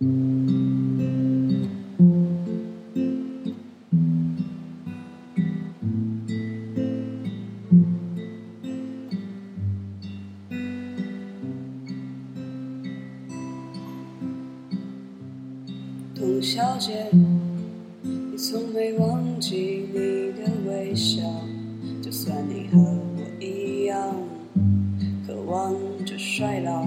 董小姐，你从没忘记你的微笑，就算你和我一样，渴望着衰老。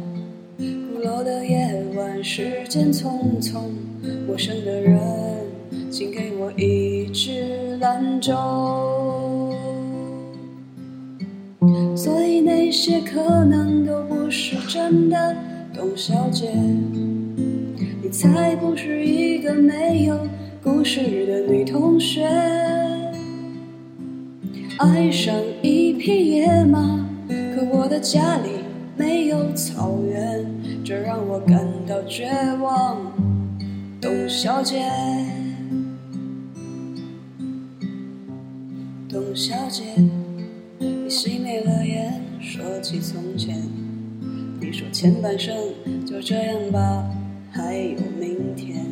的夜晚，时间匆匆，陌生的人，请给我一支兰州。所以那些可能都不是真的，董小姐。你才不是一个没有故事的女同学，爱上一匹野马，可我的家里没有草原，这让我感到绝望。董小姐，董小姐，你熄灭了烟，说起从前，你说前半生就这样吧。还有明天，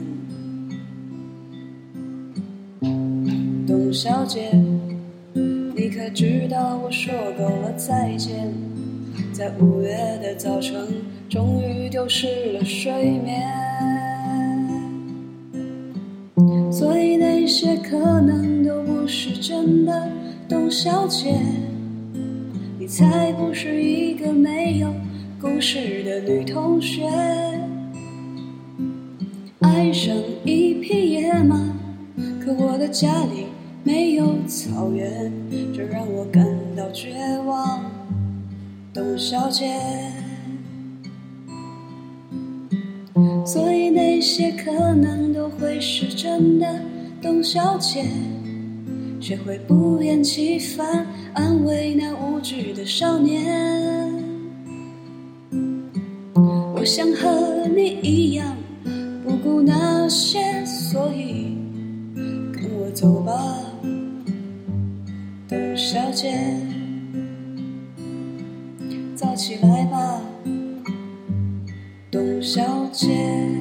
董小姐，你可知道我说够了再见，在五月的早晨，终于丢失了睡眠。所以那些可能都不是真的，董小姐，你才不是一个没有故事的女同学。爱上一匹野马，可我的家里没有草原，这让我感到绝望。董小姐，所以那些可能都会是真的。董小姐，学会不厌其烦安慰那无知的少年。我想和你一样。不顾那些，所以跟我走吧，早起来吧，董小姐。